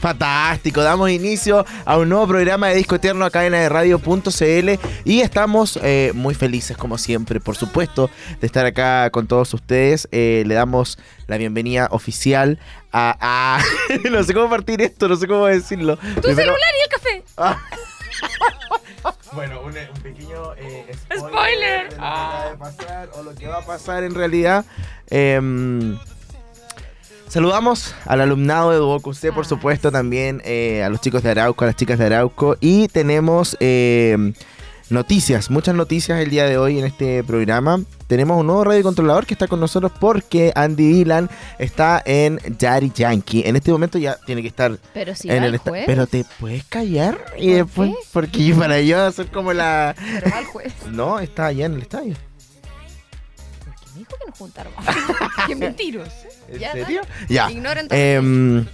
Fantástico, damos inicio a un nuevo programa de Disco Eterno acá en de radio.cl y estamos eh, muy felices como siempre, por supuesto, de estar acá con todos ustedes. Eh, le damos la bienvenida oficial a... a- no sé cómo partir esto, no sé cómo decirlo. Tu Primero- celular y el café. Ah. bueno, un, un pequeño eh, spoiler, Spoiler. de lo que acaba de pasar o lo que va a pasar en realidad. Saludamos al alumnado de Duoc UC, por Ah, supuesto, también eh, a los chicos de Arauco, a las chicas de Arauco. Y tenemos em, noticias, muchas noticias el día de hoy en este programa. Tenemos un nuevo radiocontrolador que está con nosotros porque Andy Dylan está en Daddy Yankee. En este momento ya tiene que estar Pero si en va el el juez. Pero te puedes callar y ¿Por después, porque para yo hacer como la. Pero va juez. No, está allá en el estadio. Dijo que nos juntáramos. Qué mentiros. ¿En Ya, serio? Ya. Ignoren todo. Em,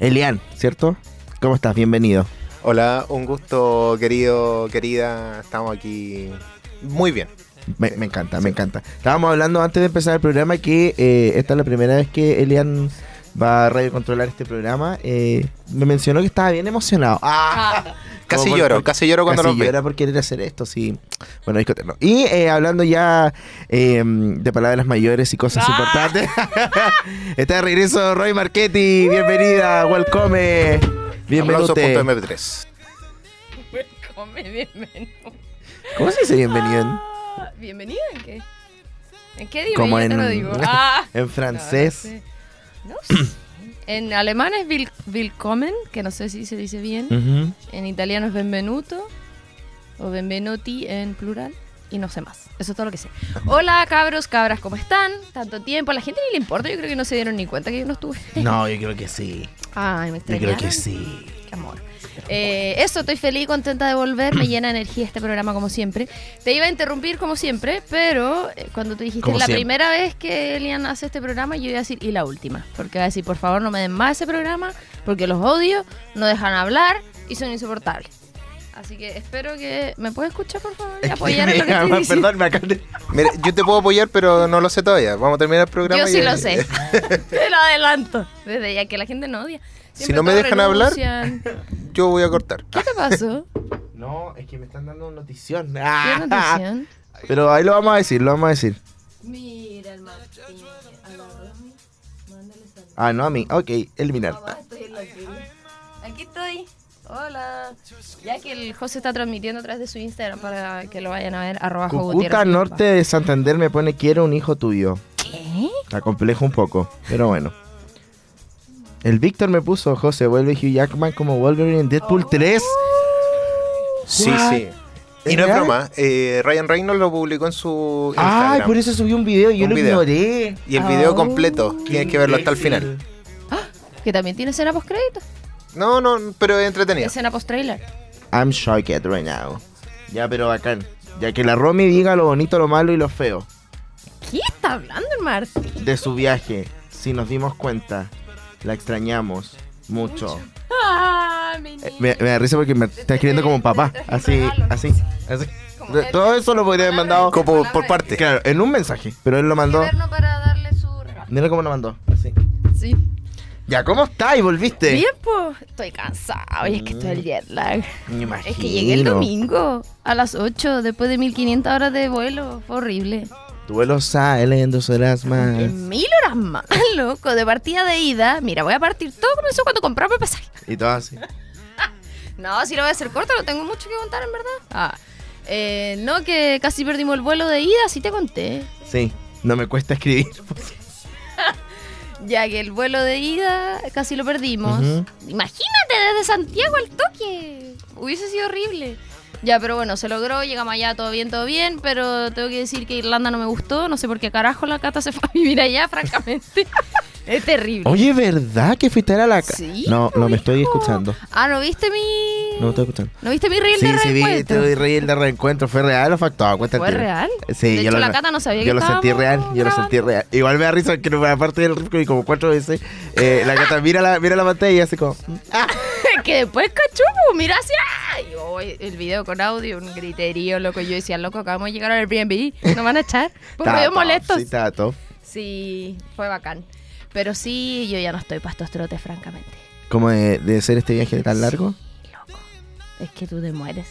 Elian, ¿cierto? ¿Cómo estás? Bienvenido. Hola, un gusto, querido, querida. Estamos aquí muy bien. Me, me encanta, me encanta. Estábamos hablando antes de empezar el programa que eh, esta es la primera vez que Elian va a radiocontrolar este programa. Eh, me mencionó que estaba bien emocionado. ¡Ah! Ah, Casi por- lloro, por- casi lloro cuando Casi veo. llora por querer hacer esto, sí. Bueno, disco eterno. Y eh, hablando ya eh, de palabras mayores y cosas Ah. importantes. Está de regreso Roy Marchetti. Bienvenida, welcome. Bienvenido. Aplausos.mp3. come bienvenido. ¿Cómo se dice bienvenido? Ah, ¿Bienvenido en qué? ¿En qué idioma? Como en- lo digo. Ah, En francés. no, sé. No sé. En alemán es will- willkommen, que no sé si se dice bien. En italiano es benvenuto o benvenuti en plural y no sé más. Eso es todo lo que sé. Hola cabros, cabras, ¿cómo están? Tanto tiempo, a la gente ni le importa, yo creo que no se dieron ni cuenta que yo no estuve. No, yo creo que sí. Ay, me Yo creo extrañaron. que sí. Qué amor. Eh, eso, estoy feliz contenta de volver. Me llena de energía este programa como siempre. Te iba a interrumpir como siempre, pero eh, cuando tú dijiste Como la siempre. primera vez que Elian hace este programa, yo iba a decir y la última. Porque va a decir, por favor, no me den más ese programa, porque los odio, no dejan hablar y son insoportables. Así que espero que. ¿Me puedes escuchar, por favor? Y apoyar en lo que estoy diciendo. Perdón, me acaban de- Mira, yo te puedo apoyar, pero no lo sé todavía. Vamos a terminar el programa. Yo y- sí lo sé. Te lo adelanto. Desde ya que la gente no odia. Si no me dejan hablar. Yo voy a cortar. ¿Qué te pasó? No, es que me están dando notición. ¿Qué notición? Pero ahí lo vamos a decir, lo vamos a decir. Mira el Martín. Ah, no a mí. Ok, eliminar. Mamá, estoy en la tele. Aquí estoy. Hola. Ya que el José está transmitiendo a través de su Instagram para que lo vayan a ver. Arroba Gutiérrez. Norte de Santander me pone quiero un hijo tuyo. ¿Qué? Está complejo un poco, pero bueno. El Víctor me puso, José, vuelve Hugh Jackman como Wolverine en Deadpool 3. Sí, What? sí. ¿Es Y no es broma. eh, Ryan Reynolds lo publicó en su Instagram. Ay, por eso subí un video y yo Un lo video. ignoré. Y el video Oh. completo. Tienes que verlo hasta el final. Que también tiene escena post crédito. No, no, pero es entretenido. Escena post trailer. I'm shocked right now. Ya, pero bacán. Ya que la Romy diga lo bonito, lo malo y lo feo ¿Qué está hablando el Martín? de su viaje. Si nos dimos cuenta, la extrañamos mucho. Ah, mi Eh, me, me da risa porque me está escribiendo como un papá. Así, así, así. Como él. Todo eso lo podría haber mandado. Como por, parte. Claro, en un mensaje. Pero él lo mandó. Verno para darle su regalo. Mira cómo lo mandó. Así. Sí. Ya, ¿cómo estás? ¿Y volviste? Bien, pues. Estoy cansado. Y es que estoy el jet lag. Me imagino. Es que llegué el domingo a las 8 después de 1500 horas de vuelo. Fue horrible. Tu vuelo sale en dos horas más. Mil horas más, loco. De partida de ida. Mira, voy a partir. Todo comenzó cuando compramos el pasaje. Y todo así. No, si lo voy a hacer corto, no tengo mucho que contar, en verdad. Ah. Eh, no, que casi perdimos el vuelo de ida, sí te conté. Sí, no me cuesta escribir. Ya que el vuelo de ida casi lo perdimos. Imagínate desde Santiago al toque. Hubiese sido horrible. Ya, pero bueno, se logró, llegamos allá, todo bien, todo bien, pero tengo que decir que Irlanda no me gustó, no sé por qué carajo la Cata se fue a vivir allá, francamente. es terrible. Oye, ¿verdad que fuiste a la casa? Sí, No, no me estoy escuchando. Ah, ¿no viste mi...? No me estoy escuchando. ¿No viste mi reel Sí, de sí, vi, reencuentro? te reí el de reencuentro. ¿Fue real o factuado? Cuéntate. ¿Fue real? Sí, De yo hecho, lo, la Cata no sabía yo que lo sentí real. Yo lo sentí real. Igual me da risa que no, aparte del y como cuatro veces, eh, la Cata mira la, mira la pantalla y hace como. "Ah". que después cachó, pues, mira hacia. Y yo, el video con audio, un griterío, loco. Yo decía, loco, acabamos de llegar al Airbnb, nos van a echar. Estaba medio molestos. Sí. Sí, fue bacán. Pero sí, yo ya no estoy para estos trotes, francamente. ¿Cómo de, de ser este viaje tan largo? Sí, loco. Es que tú te mueres.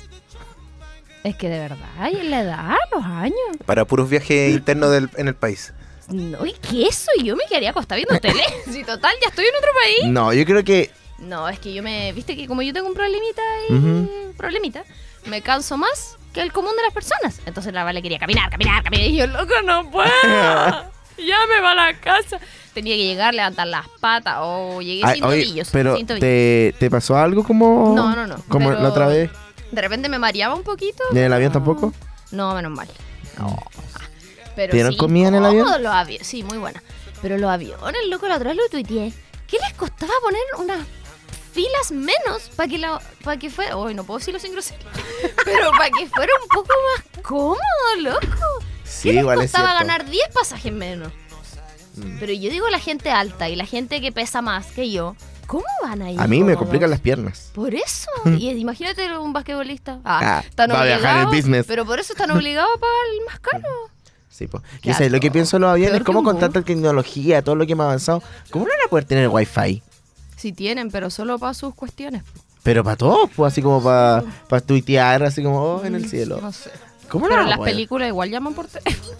Es que de verdad, y en la edad, los años. Para puros viajes internos del- en el país. No, ¿y qué eso? Yo me quedaría acostada viendo tele. Si total, ya estoy en otro país. No, yo creo que. No, es que yo me. Viste que como yo tengo un problemita y. Problemita. Me canso más que el común de las personas. Entonces la Vale quería caminar, caminar, caminar. Y yo, loco, no puedo. ya me va a la casa. Tenía que llegar, levantar las patas. Oh, llegué Ay, sin oye, tobillos. pero sin tobillos. ¿te, ¿te pasó algo como. No, no, no, Como pero- la otra vez? De repente me mareaba un poquito. ¿Y en el avión pero- tampoco? No, menos mal. No. Pero ¿Te dieron sí, comida en el avión? los avi- Sí, muy buena. Pero los aviones, loco, la otra vez lo tuiteé. ¿Qué les costaba poner unas filas menos para que la para que fuera, hoy no puedo decirlo sin grosería, pero para que fuera un poco más cómodo, loco. Sí, ¿Qué les igual es costaba ganar 10 pasajes menos? Mm. Pero yo digo la gente alta y la gente que pesa más que yo, ¿cómo van a ir? A mí me complican las piernas. Por eso. Y imagínate un basquetbolista. Ah, Ah, están va a viajar obligados. business. Pero por eso están obligados a pagar el más caro. Sí. Qué Yo sé, lo que pienso los aviones cómo con tanta tecnología, todo lo que hemos avanzado, ¿cómo no van a poder tener wifi? Sí tienen, pero solo para sus cuestiones. Pero para todos, pues así como para tuitear, así como oh, en el cielo. No sé. ¿Cómo no Pero las poder? películas igual llaman por teléfono.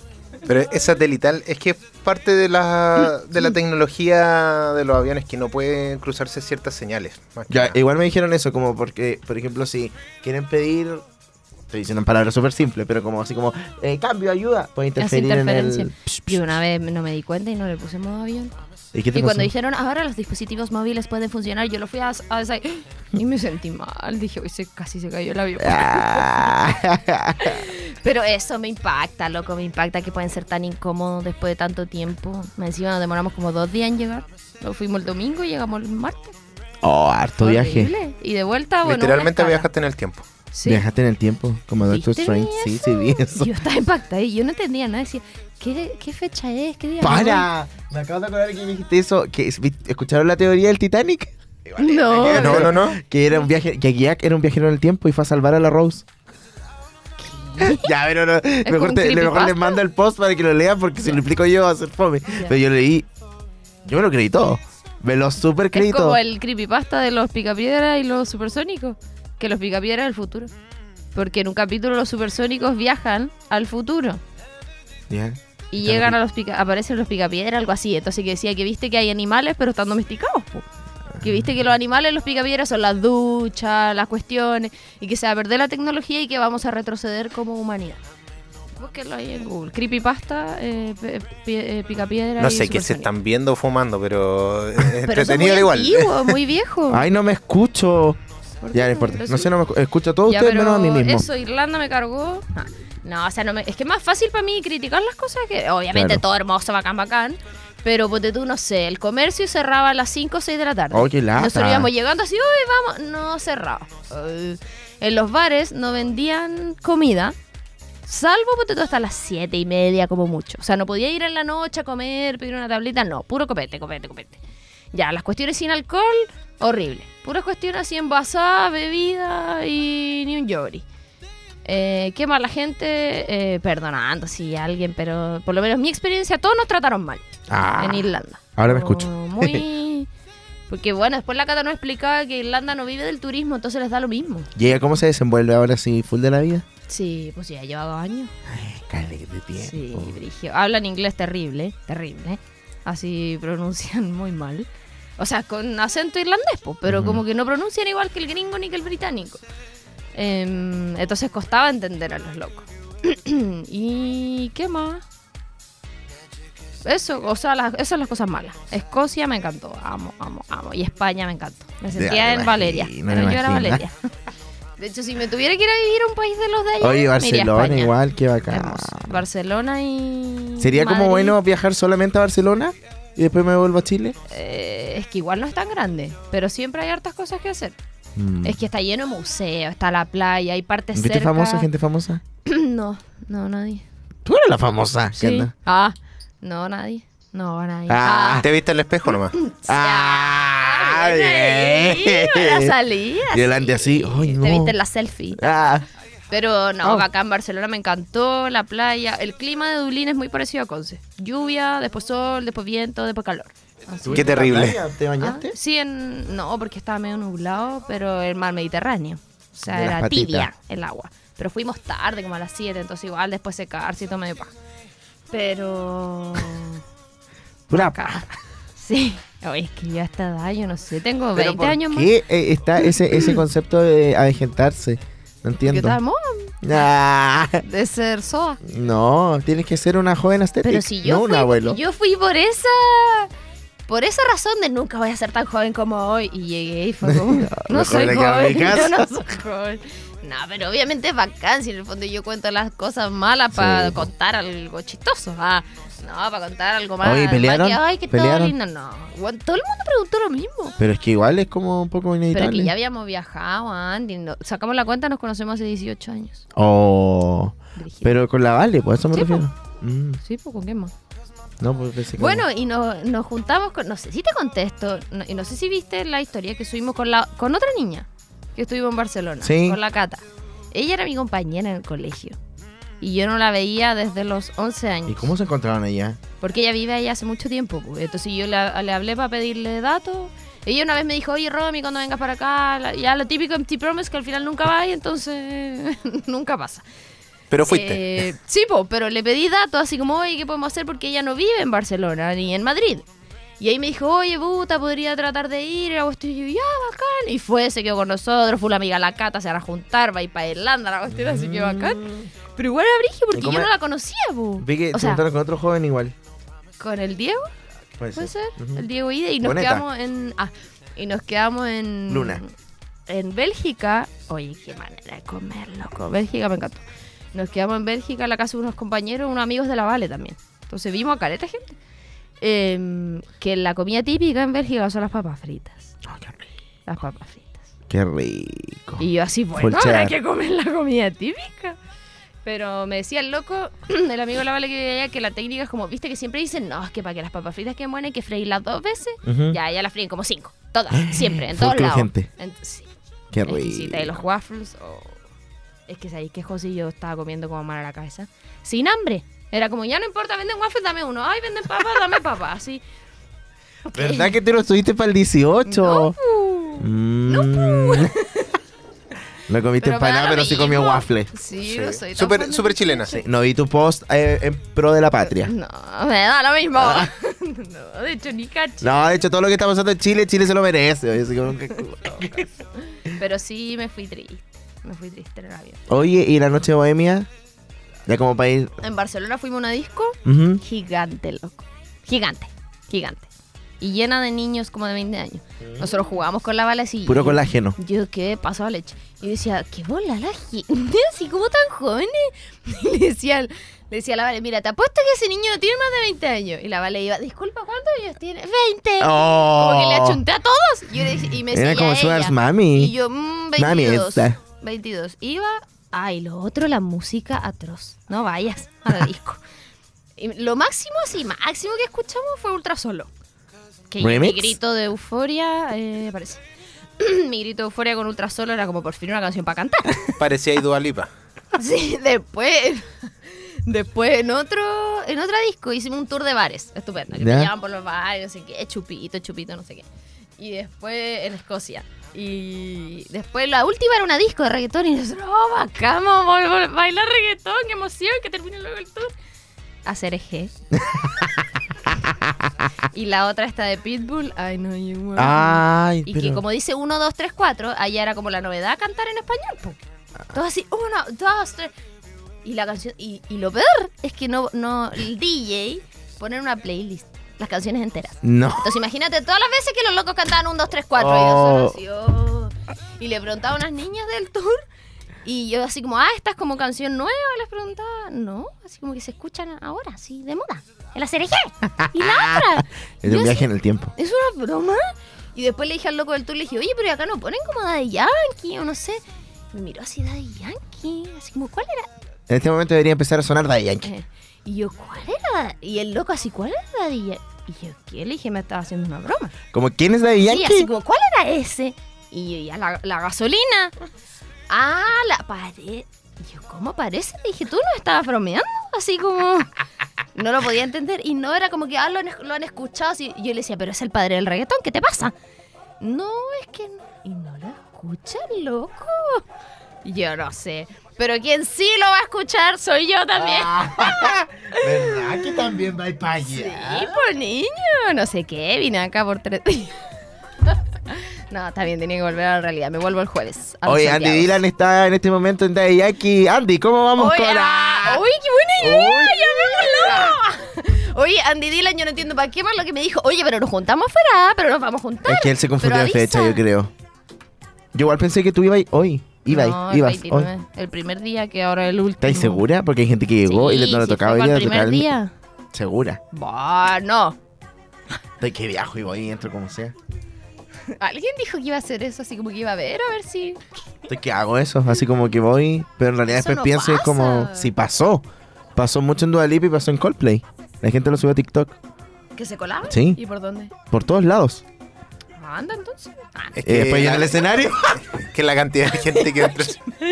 Pero es satelital, es que es parte de la, de la tecnología de los aviones que no pueden cruzarse ciertas señales. Ya, igual me dijeron eso, como porque, por ejemplo, si quieren pedir, estoy diciendo en palabras súper simples, pero como así como, eh, cambio, ayuda, puede Hace interferir en interferencia. el... Y una vez no me di cuenta y no le puse modo avión. ¿Y qué te Y cuando dijeron, ahora los dispositivos móviles pueden funcionar, yo lo fui a, a y me sentí mal. Dije, hoy se, casi se cayó el avión. Ah. Pero eso me impacta, loco, me impacta que pueden ser tan incómodos después de tanto tiempo. Me Encima nos demoramos como dos días en llegar. Nos fuimos el domingo y llegamos el martes. oh, harto viaje. Y de vuelta, bueno. Literalmente viajaste en el tiempo. Sí. Viajaste en el tiempo, como Doctor ¿Viste Strange. Sí, sí, vi eso. Yo estaba impactada y yo no entendía nada. Decía, ¿qué, qué fecha es? ¿Qué día? ¡Para! Me acabo de acordar que me dijiste eso. Que, ¿Escucharon la teoría del Titanic? No. No, no, no. Que era un viaje, que Jack era un viajero en el tiempo y fue a salvar a la Rose. ya, pero no, mejor, te- les mando el post para que lo lean porque si lo explico yo va a ser fome. Pero yo leí, yo me lo creí todo. Me lo super creí Es como todo. el creepypasta de los picapiedras y los supersónicos. Que los picapiedras es el futuro. Porque en un capítulo los supersónicos viajan al futuro. Ya. Y Claro. llegan a los pica aparecen los picapiedras, algo así. Entonces que decía que viste que hay animales, pero están domesticados. po. Que viste que los animales, los picapiedras, son las duchas, las cuestiones. Y que se va a perder la tecnología y que vamos a retroceder como humanidad. Búsquenlo ahí en Google. Creepypasta, eh, eh, picapiedra No sé qué se están viendo fumando, pero es Pero eso es muy entretenido igual. antiguo, muy viejo. Ay, no me escucho. ¿Por Ya, no importa. No sé, no me escu- escucho a todos Ya, ustedes menos a mí mismo. Eso, Irlanda me cargó. Ah, No, o sea, no me- es que es más fácil para mí criticar las cosas que. Obviamente Claro. todo hermoso, bacán, bacán. Pero ponte tú, no sé, el comercio cerraba a las 5 o 6 de la tarde. Oh, qué lata. Nosotros íbamos llegando así, uy, vamos. No cerrado. Eh, en los bares no vendían comida. Salvo, ponte tú, hasta las 7 y media como mucho. O sea, no podía ir en la noche a comer, pedir una tablita. No, puro copete, copete, copete. Ya, las cuestiones sin alcohol, horrible. Puras cuestiones así envasadas, bebida y ni un yori. Eh, ¿Qué más la gente? Eh, perdonando si alguien, pero por lo menos mi experiencia, todos nos trataron mal Ah, en Irlanda. ahora me escucho. Muy... Porque bueno, después la Cata nos explicaba que Irlanda no vive del turismo, entonces les da lo mismo. ¿Y ella cómo se desenvuelve ahora así, full de la vida? Sí, pues ya lleva dos años. Caleta de tiempo. Sí, brigio. Hablan inglés terrible, terrible. Así pronuncian muy mal. O sea, con acento irlandés, pues, pero como que no pronuncian igual que el gringo ni que el británico. Em, entonces costaba entender a los locos. ¿Y qué más? eso, o sea, las- esas son las cosas malas. Escocia me encantó, amo, amo, amo. Y España me encantó. Me sentía en Valeria. pero yo era. Valeria. De hecho, si me tuviera que ir a vivir a un país de los de allá, Oye, me iría a Barcelona igual, qué bacán. Hermoso. Barcelona y. ¿Sería como bueno viajar solamente a Barcelona y después me vuelvo a Chile? eh, es que igual no es tan grande, pero siempre hay hartas cosas que hacer. Mm. Es que está lleno de museos, está la playa, hay partes ¿Viste cerca. famosa, gente famosa? no, no, nadie. Tú eres la famosa, ¿qué Sí. onda? Ah, no, nadie. No, nadie. Ah. ¿Te viste al espejo nomás? ¡Ah! ahí, buena bien. salida, Y delante así, ¡ay, no! Te viste en la selfie. Ah, Pero no, Oh. acá en Barcelona me encantó la playa. El clima de Dublín es muy parecido a Conce. Lluvia, después sol, después viento, después calor. Así. Qué terrible. ¿Te Ah, bañaste? sí, en, no, porque estaba medio nublado, pero el mar Mediterráneo. O sea, De era patitas. tibia el agua. Pero fuimos tarde, como a las 7, entonces igual después secarse y todo medio paja. Pero... Pura acá. Sí. Oye, es que yo a esta edad, yo no sé, tengo ¿Pero 20 por años más. qué eh, está ese, ese concepto de avejentarse? No ¿Qué entiendo. mo? Ah, De ser soa. no, tienes que ser una joven estética, Pero si yo no un fui, abuelo. yo fui por esa por esa razón de nunca voy a ser tan joven como hoy y llegué y fue como no, mejor soy joven, yo no soy joven. No, pero obviamente es bacán si en el fondo yo cuento las cosas malas para Sí. contar algo chistoso. Ah, no, para contar algo más. Oye, más ¿pelearon? que, Ay, que todo ¿Pelearon? lindo. No, bueno, todo el mundo preguntó lo mismo. Pero es que igual es como un poco Pero inevitable. que ya habíamos viajado antes. no- sacamos la cuenta, nos conocemos hace 18 años. Oh, pero con la Vale, pues eso me Sí, refiero. Mm, Sí, pues con qué más. no, pues Bueno, y nos, nos juntamos con. No sé si te contesto. no- y no sé si viste la historia que subimos con la con otra niña que estuvimos en Barcelona. Sí. Con la Cata. Ella era mi compañera en el colegio. Y yo no la veía desde los 11 años. ¿Y cómo se encontraron allá? Porque ella vive allá hace mucho tiempo. pues. Entonces yo le, le hablé para pedirle datos. Ella una vez me dijo, oye, Romy, cuando vengas para acá, la- ya lo típico en T-Promise que al final nunca va y entonces nunca pasa. Pero fuiste. Eh, sí, po, pero le pedí datos así como, oye, ¿qué podemos hacer? Porque ella no vive en Barcelona ni en Madrid. Y ahí me dijo, oye, puta, podría tratar de ir. Y yo, ya, bacán. Y fue, se quedó con nosotros, fue la amiga la Cata, se van a juntar, va a ir para Irlanda, la cuestión, así que bacán. Pero igual era brigio porque ¿Y cómo yo no la conocía, po. Vi que O se sea, encontraron con otro joven igual. con el Diego, Puede puede ser, Ujú. el Diego Ide, y nos Boneta. quedamos en... Ah, y nos quedamos en... Luna. En Bélgica. Oye, qué manera de comer, loco. Bélgica me encantó. Nos quedamos en Bélgica en la casa de unos compañeros, unos amigos de la Vale también. Entonces vimos a caleta gente. Em, que la comida típica en Bélgica son las papas fritas. Ah, qué rico. Las papas fritas. Qué rico. Y yo así, bueno, habrá cheddar. que comer la comida típica. Pero me decía el loco, el amigo de la Vale que allá, que la técnica es como, viste que siempre dicen, no, es que para que las papas fritas queden buenas hay que freírlas dos veces. Ya, ya las fríen como cinco. Todas, siempre, en todos lados. En- sí. Qué exquisita. Y rico. los waffles, oh. es que sabéis que José y yo estaba comiendo como mal a la cabeza. Sin hambre. Era como, ya no importa, venden waffles, dame uno. Ay, venden papas, dame papas. Así. ¿Verdad que te lo estuviste para el 18? No, pu. Mm. No comiste Pero empanada, pero sí comió waffle. Sí, Sí. no soy tan Súper de- chilena. Sí, no vi tu post eh, en pro de la patria. No, me da lo mismo. no, de hecho, ni cacho. No, de hecho, todo lo que está pasando en Chile, Chile se lo merece. Oye, así como que- Pero sí me fui triste. Me fui triste en el avión. Oye, ¿y la noche bohemia? Ya como ir. En Barcelona fuimos a una disco gigante, loco. Gigante, gigante. Y llena de niños como de 20 años. Nosotros jugábamos con la bala así. Puro colágeno. Yo quedé pasado a leche. Y decía, qué bola la gente, así como tan jóvenes. Y le decía, le decía a la Vale, mira, te apuesto que ese niño tiene más de 20 años. Y la Vale iba, disculpa, ¿cuántos años tiene? 20. Oh. Como que le achunté a todos. Y, yo le decía- y me Era como. Sugar's Mami. Y yo, mmm, Mami 22. esta. 22. Iba, ay, lo otro, la música atroz. No vayas a la disco. Y lo máximo, sí, máximo que escuchamos fue Ultra Solo. Que mi grito de euforia, eh, parece. mi grito de euforia con Ultra Solo era como por fin una canción para cantar. Parecía Idua Lipa. Sí, después. Después en otro, en otra disco hicimos un tour de bares, estupendo, que Ya. te llevan por los bares, no sé qué, chupito, chupito, no sé qué. Y después en Escocia. Y después la última era una disco de reggaetón y nosotros, oh, bacán, vamos a bailar reggaetón, qué emoción, que termine luego el tour. Hacer eje. y la otra está de Pitbull, I know you want. Ay, Y pero... que como dice 1, 2, 3, 4, allá era como la novedad cantar en español. po. Todo así, 1, 2, 3. Y la canción, y, y lo peor es que no, no, el DJ poner una playlist, las canciones enteras. No. Entonces imagínate todas las veces que los locos cantaban un, dos, tres, cuatro. Y, Oh. nosotros así, oh. y le preguntaba a unas niñas del tour. Y yo así como, ah, esta es como canción nueva, les preguntaba. No, así como que se escuchan ahora, así, de moda. En la CRG. Y la otra. Es un viaje en el tiempo. ¿Es una broma? Y después le dije al loco del tour, le dije, oye, pero acá no ponen como Daddy Yankee o no sé. Me miró así Daddy Yankee, así como, ¿cuál era? En este momento debería empezar a sonar Daddy Yankee. Eh, y yo, ¿cuál era? Y el loco así, ¿cuál era Daddy Yankee? Y yo, ¿qué? Le dije, me estaba haciendo una broma. Como, ¿quién es Daddy Sí, Yankee? así como, ¿cuál era ese? Y yo, ya, la, la gasolina. Ah, la pared. Y yo, ¿cómo parece? Le dije, ¿tú no estabas bromeando? Así como... No lo podía entender. Y no era como que, ah, lo han, lo han escuchado. Así, yo le decía, pero es el padre del reggaetón, ¿qué te pasa? No, es que... no- Y no lo escucha, loco. Yo no sé. Pero quien sí lo va a escuchar soy yo también. ¿Verdad que también va para allá? Sí, por niño. No sé qué, vine acá por tres días. No, está bien, tenía que volver a la realidad. Me vuelvo el jueves. Oye, Andy. Dylan está en este momento en Daddy. Andy, ¿cómo vamos Oye, con ah, uy, qué buena idea, llamémoslo. Oye, Andy Dylan, yo no entiendo para qué más lo que me dijo. Oye, pero nos juntamos afuera, pero nos vamos a juntar. Es que él se confundió de fecha, yo creo. Yo igual pensé que tú ibas hoy. Ibas, no, el ibas hoy. 29, el primer día que ahora el último. ¿Estáis segura? Porque hay gente que llegó y le, no le Sí, tocaba día, el tocaba primer el- día. Segura. Bah, no. De que viajo y voy y entro como sea. Alguien dijo que iba a hacer eso, así como que iba a ver, a ver si... Estoy que hago eso, así como que voy, pero en realidad Eso después no pienso y es como, si pasó. Pasó mucho en Dua Lipa y pasó en Coldplay. La gente lo subió a TikTok. ¿Que se colaba? Sí. ¿Y por dónde? Por todos lados. Anda entonces. Ah, Es Y después la- ya en el escenario. que la cantidad de gente que entra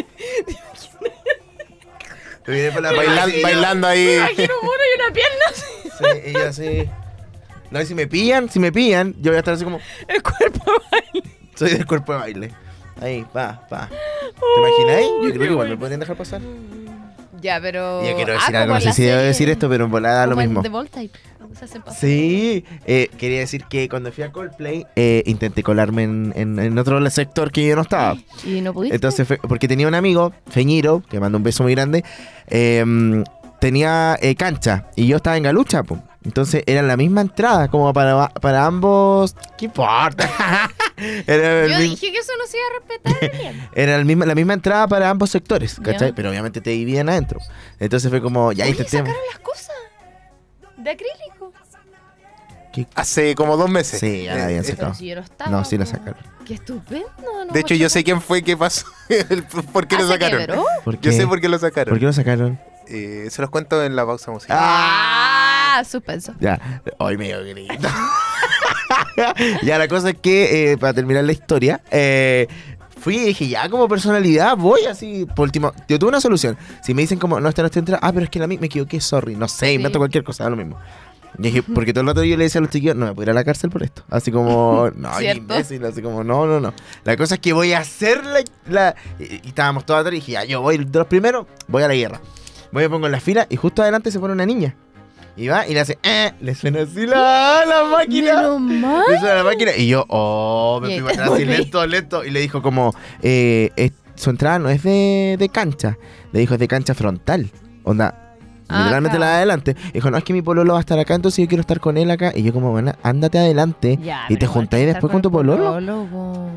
bailando, bailando ahí. me imagino un mono y una pierna. Sí, y yo así. No, y si me pillan, si me pillan, yo voy a estar así como, El cuerpo baila. soy del cuerpo de baile. Ahí, pa, pa. ¿Te imagináis? Yo creo que igual me podrían dejar pasar. Ya, pero. Yo quiero Ah, decir algo, no sé si debo decir esto, pero en volada lo mismo. Pasar. Sí, eh, quería decir que cuando fui a Coldplay eh, intenté colarme en, en- en otro sector que yo no estaba. Y no pudiste. Entonces fue porque tenía un amigo, Feñiro, que manda un beso muy grande, eh, tenía eh, cancha y yo estaba en Galucha, po. Entonces era la misma entrada, como para, para ambos. ¿Qué importa? era Yo dije que eso no se iba a respetar. Era el mismo- la misma entrada para ambos sectores, ¿cachai? Pero obviamente te dividían adentro. Entonces fue como, ya Oye, intentemos. sacaron las cosas de acrílico. Hace como dos meses. Sí, ya la habían Eh, sacado. Si yo no estaba. No, sí la sacaron. Qué estupendo. no De hecho, yo sé quién fue, qué pasó, el- por qué lo Ah, ¿se sacaron. Yo qué? sé por qué lo sacaron. ¿Por qué lo sacaron? Eh, se los cuento en la pausa musical. Ah, suspenso. Ya, hoy me dio grito. ya, la cosa es que, eh, para terminar la historia, eh, fui y dije, ya como personalidad, voy así, por último, yo tuve una solución. Si me dicen como, no, esta no está entrada, ah, pero es que la mía me equivoqué, sorry, no sé, invento Sí. cualquier cosa, da lo mismo. Y dije, porque todo el rato yo le decía a los chiquillos, no me puedo ir a la cárcel por esto. Así como, no, imbécil, así como, no, no, no. La cosa es que voy a hacer la... la- y, y estábamos todos atrás y dije, ya, yo voy de los primeros, voy a la guerra. Voy a pongo en la fila y justo adelante se pone una niña. Y va y le hace, eh, le suena así la, la máquina. Le suena la máquina y yo, oh, me fui atrás así lento, lento. Y le dijo como, eh, es- su entrada no es de, de cancha. Le dijo, es de cancha frontal. Onda, Ah, literalmente claro. la de adelante. Dijo, no, es que mi pololo va a estar acá, entonces yo quiero estar con él acá. Y yo como, bueno, ándate adelante. Ya, y te juntáis después con tu pololo. po.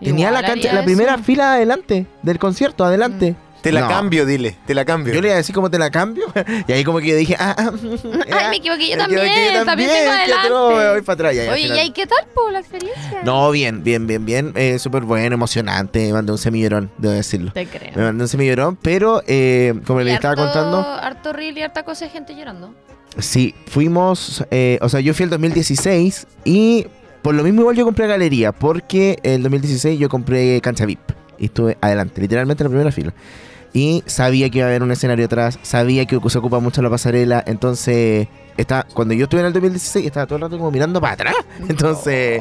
Tenía la cancha, la primera eso. fila adelante del concierto, adelante. Te la No. cambio, dile, te la cambio. Yo le iba a decir cómo te la cambio. y ahí como que yo dije, ah, ah, Ay, me equivoqué yo me también. equivoqué También tengo qué atroz, adelante. me voy para atrás. Ya, y al Oye, ¿y final- ahí qué tal, po, la experiencia? No, bien, bien, bien, bien. Eh, Súper bueno, emocionante. Me mandé un semillorón, debo decirlo. Te creo. Me mandé un semillorón, pero eh, como Y les estaba harto- contando, Harto reel y harta cosa de gente llorando. sí, fuimos, eh, o sea, yo fui el 2016 y por lo mismo igual yo compré galería, porque el 2016 yo compré cancha VIP y estuve adelante, literalmente en la primera fila. Y sabía que iba a haber un escenario atrás, sabía que se ocupa mucho la pasarela, entonces está, cuando yo estuve en el 2016 estaba todo el rato como mirando para atrás, entonces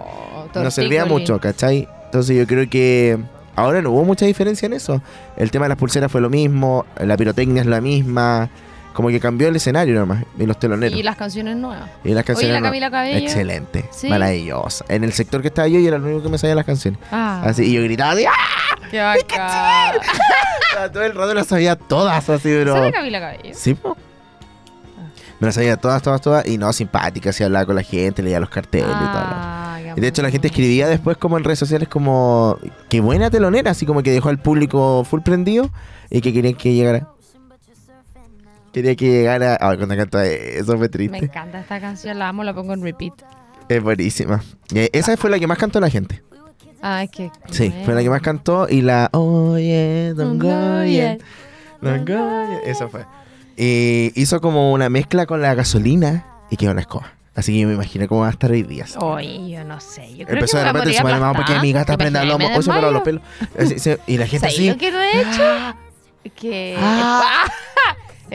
Oh, nos servía mucho, ¿cachai? Entonces yo creo que ahora no hubo mucha diferencia en eso. El tema de las pulseras fue lo mismo, la pirotecnia es la misma, como que cambió el escenario nomás, y los teloneros. Y las canciones nuevas. Y las canciones. Oye, la Camila Cabello. Excelente, Sí. maravillosa. En el sector que estaba yo, yo era el único que me sabía las canciones. Ah, Así, y yo gritaba así, ¡ah! qué bacán. Todo el rato las sabía todas, así, bro. ¿Sabe Camila Cabello? Sí, po. Me las sabía todas, todas, todas. Y no, simpática, así hablaba con la gente, leía los carteles y todo. Ah, qué Y de hecho la gente escribía después como en redes sociales como qué buena telonera, así como que dejó al público full prendido y que querían que llegara. Quería que llegara. Ay, cuando canta eso fue Me triste. encanta esta canción, la amo, la pongo en repeat. Es buenísima. Eh, esa fue la que más cantó la gente. Ay, qué. Sí, fue la que más cantó y la Oye, don't go Don't go yet. Don't go yet. Eso fue. Y hizo como una mezcla con la gasolina y quedó una escoba. Así que yo me imagino cómo va a estar hoy día. Oye, yo no sé. Yo creo Empezó que de me repente se morir me llamaba porque mi gata prende ¿Te lomo. me paró los pelos. Se- Y la gente ¿Sabes así. lo que no he hecho? Que Ah.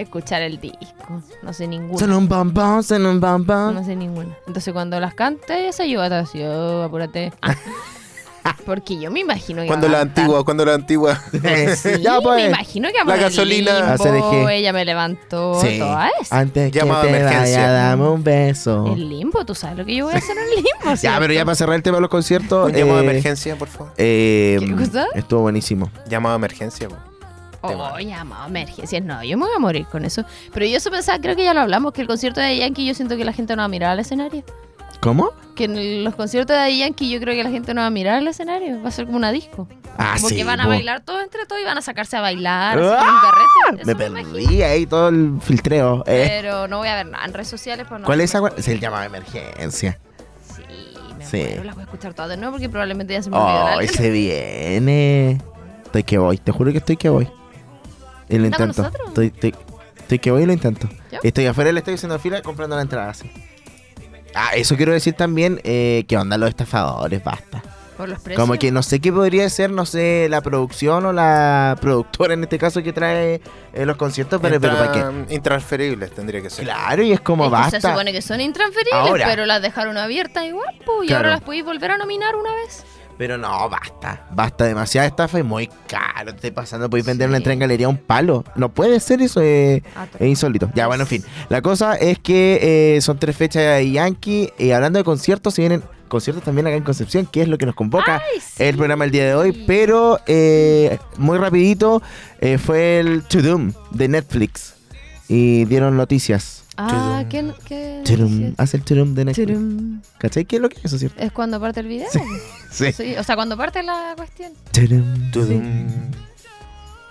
Escuchar el disco. No sé ninguna. Son un bombón, son un bombón. No sé ninguna. Entonces cuando las cante, esa yo así, oh, apúrate. Porque yo me imagino que Cuando la antigua, cuando la antigua. Sí, Ya, pues. me imagino que La gasolina. ACDG. Ella me levantó. Sí. Toda esa. Antes que Llamado te de emergencia. vaya, dame un beso. El limbo, tú sabes lo que yo voy a hacer en el limbo. Ya, pero ya para cerrar el tema de los conciertos. Un llamado de eh, emergencia, por favor. eh, ¿Qué cosa? Estuvo buenísimo. Llamado de emergencia, po. Oh, llamado emergencias. No, yo me voy a morir con eso. Pero yo eso pensaba, creo que ya lo hablamos, que el concierto de Yankee yo siento que la gente no va a mirar al escenario. ¿Cómo? Que en los conciertos de Yankee yo creo que la gente no va a mirar al escenario. Va a ser como una disco. Ah, Porque sí. van a bailar todos entre todos y van a sacarse a bailar. ¡Ah! un carrete. Me perdí ahí todo el filtreo. eh. Pero no voy a ver nada en redes sociales. Pues no ¿Cuál es esa? gua- Es el llamado de emergencia. Sí, me Sí. Las voy a escuchar todas de nuevo porque probablemente ya se me olvidó Oh, se viene. Estoy que voy, te juro que estoy que voy. Y lo ¿Está con intento. Estoy, estoy, estoy que voy y lo intento. ¿Ya? Estoy afuera del estadio haciendo fila comprando la entrada así. Ah, eso quiero decir también, eh, que onda los estafadores, basta. Por los precios. Como que no sé qué podría ser, no sé, la producción o la productora en este caso que trae eh, los conciertos, pero, pero ¿para qué? Intra- Intransferibles tendría que ser. Claro, y es como Es basta. Se supone que son intransferibles, Ahora. pero las dejaron abiertas igual, pues, y Claro. ahora las podéis volver a nominar una vez. Pero no, basta. Basta, demasiada estafa y muy caro. Te estoy pasando, podéis vender Sí. una entrada en galería a un palo. No puede ser eso, eh, Ah, es insólito. Ya, bueno, en fin. La cosa es que eh, son tres fechas de Yankee. Y hablando de conciertos, se vienen conciertos también acá en Concepción, que es lo que nos convoca Ay, sí. el programa el día de hoy. Pero eh, muy rapidito eh, fue el To Doom de Netflix. Y dieron noticias. Ah, ¿qué? qué? Hace el Doom de Netflix. Turum. ¿Cachai? ¿Qué es lo que es eso, cierto? Es cuando parte el video. Sí. Sí, o sea, cuando parte la cuestión. Tudum. Tudum.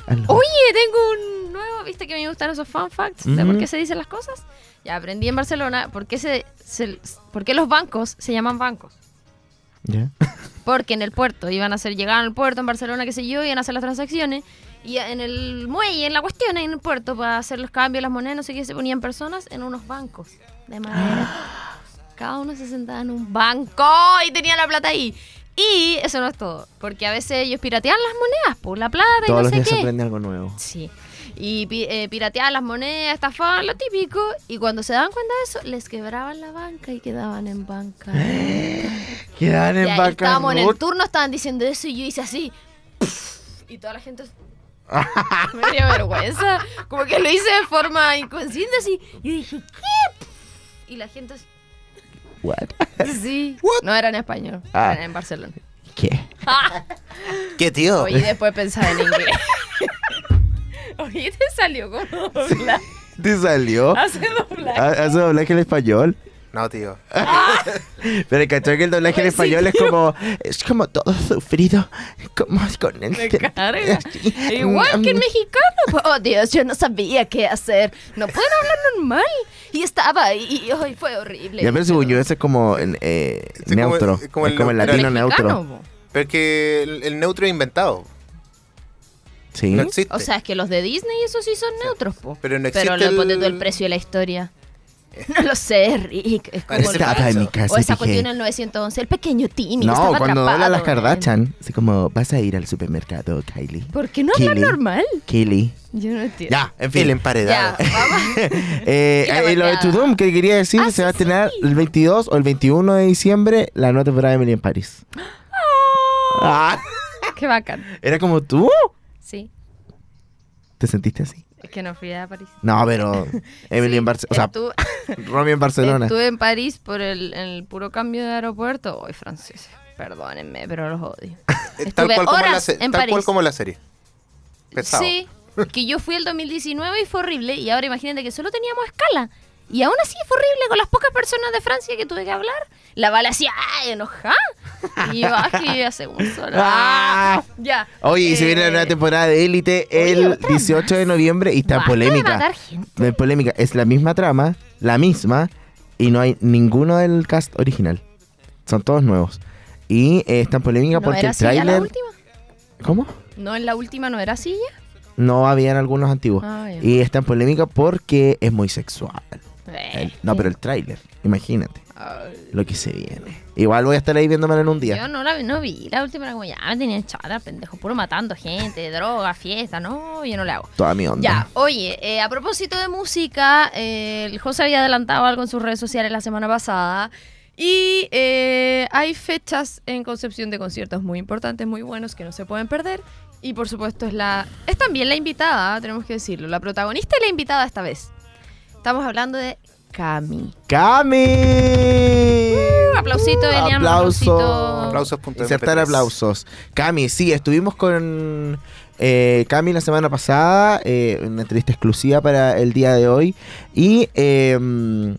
Hazlo. Oye, tengo un nuevo, viste que me gustan esos fun facts de por qué se dicen las cosas. Ya aprendí en Barcelona por qué, se, se- por qué los bancos se llaman bancos. Ya. Porque en el puerto iban a hacer, llegaban al puerto en Barcelona, qué sé yo, iban a hacer las transacciones. Y en el muelle, en la cuestión, en el puerto, para hacer los cambios, las monedas, no sé qué, se ponían personas en unos bancos de madera. Cada uno se sentaba en un banco y tenía la plata ahí. Y eso no es todo, porque a veces ellos pirateaban las monedas, por la plata y Todos no los sé días se qué. aprende algo nuevo. Sí. Y eh, pirateaban las monedas, estafaban lo típico. Y cuando se daban cuenta de eso, les quebraban la banca y quedaban en banca. Quedan en Y bancarrota. estábamos en el turno, estaban diciendo eso y yo hice así. Y toda la gente me dio vergüenza. Como que lo hice de forma inconsciente así. Y dije, ¿qué? Y la gente así, What? sí. No era en español, Ah. era en Barcelona. ¿Qué? ¿Qué tío? Oye, después pensaba en inglés. Oye, te salió como doblaje. ¿Te salió? Hace doblaje. Ha- Hace doblaje en español. No, tío. Pero el cacho que el doblaje en Pues sí, español es como. Es como todo sufrido. Como con el. Me carga. Igual que el mexicano. pues, Oh, Dios, yo no sabía qué hacer. No pueden hablar normal. Y estaba ahí. Y hoy fue horrible. Ya, pero según yo, ese es como en, eh, Sí, como- neutro. es como es el como el neutro. latino El neutro. mexicano. Pero es que el, el neutro es inventado. Sí. No existe. O sea, es que los de Disney, esos sí son neutros, po. Pero no Pero existe le el- ponte tú el precio de la historia. No lo sé, Rick. Es como el Estaba en caso. mi casa O esa dije- cuestión en el 911. El pequeño Timmy. No, cuando habla las Kardashian, así como, vas a ir al supermercado, Kylie. ¿Por qué no habla normal? Kylie. Yo no entiendo. Ya, en El fin. emparedado. Ya, vamos. Eh, eh, lo de. Tudum, que quería decir, Ah, se va a sí. el 22 o el 21 de diciembre la nueva temporada de Emily en París. Ah, Qué bacán. ¿Era como tú? Sí. ¿Te sentiste así? Es que no fui a París. No, pero Emily Sí, en Barcelona. O sea, Romy en Barcelona. Estuve en París por el, el puro cambio de aeropuerto. Hoy, franceses. Perdónenme, pero los odio. Tal cual, como la, cual como la serie. Pesado. Sí, que yo fui el 2019 y fue horrible. Y ahora imagínate que solo teníamos escala. Y aún así fue horrible con las pocas personas de Francia que tuve que hablar. La bala así, ¡ay, enojada! Y yo ya sé cómo son. Ah. Ya. Oye, y se viene la Eh, nueva temporada de Élite el otra 18 de noviembre y está basta polémica. De polémica. Es la misma trama, la misma, y no hay ninguno del cast original. Son todos nuevos. Y eh, está en polémica ¿No porque era el ya la tráiler... última? ¿Cómo? ¿No en la última no era ya? No habían algunos antiguos. Ah. Y está en polémica porque es muy sexual. Eh. No, pero el tráiler, imagínate Ay. lo que se viene. Igual voy a estar ahí viéndomelo en un día. Yo no la vi- no vi. La última era como ya me tenían chata, pendejo. Puro matando gente, droga, fiesta. No, yo no le hago. Toda mi onda. Ya, oye, eh, a propósito de música, eh, el José había adelantado algo en sus redes sociales la semana pasada. Y eh, hay fechas en Concepción de conciertos muy importantes, muy buenos, que no se pueden perder. Y por supuesto es la. Es también la invitada, tenemos que decirlo. La protagonista y la invitada esta vez. Estamos hablando de Cami. ¡Cami! Uh, aplausito, Elian, Aplauso. aplausito. Aplausos. Insertar MP3. aplausos. Cami, sí, estuvimos con eh, Cami la semana pasada, eh, una entrevista exclusiva para el día de hoy. Y eh,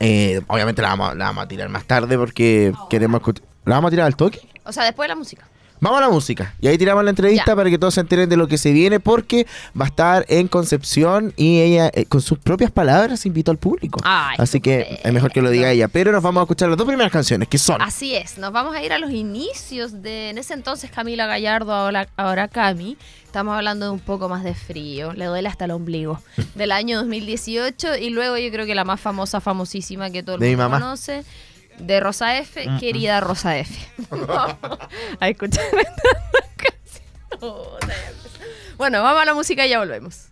eh, obviamente la vamos, la vamos a tirar más tarde porque queremos escuchar. ¿La vamos a tirar al toque? O sea, después de la música. Vamos a la música. Y ahí tiramos la entrevista Ya. para que todos se enteren de lo que se viene porque va a estar en Concepción y ella eh, con sus propias palabras invitó al público. Ay, Así que es mejor que lo diga ella. Pero nos vamos a escuchar las dos primeras canciones que son... Así es, nos vamos a ir a los inicios de, en ese entonces Camila Gallardo, ahora, ahora Cami. Estamos hablando de un poco más de frío, le duele hasta el ombligo, del año 2018 y luego yo creo que la más famosa, famosísima que todo el De mi mundo mamá. conoce, de Rosa F, querida Rosa F. a escuchar. Bueno, vamos a la música y ya volvemos.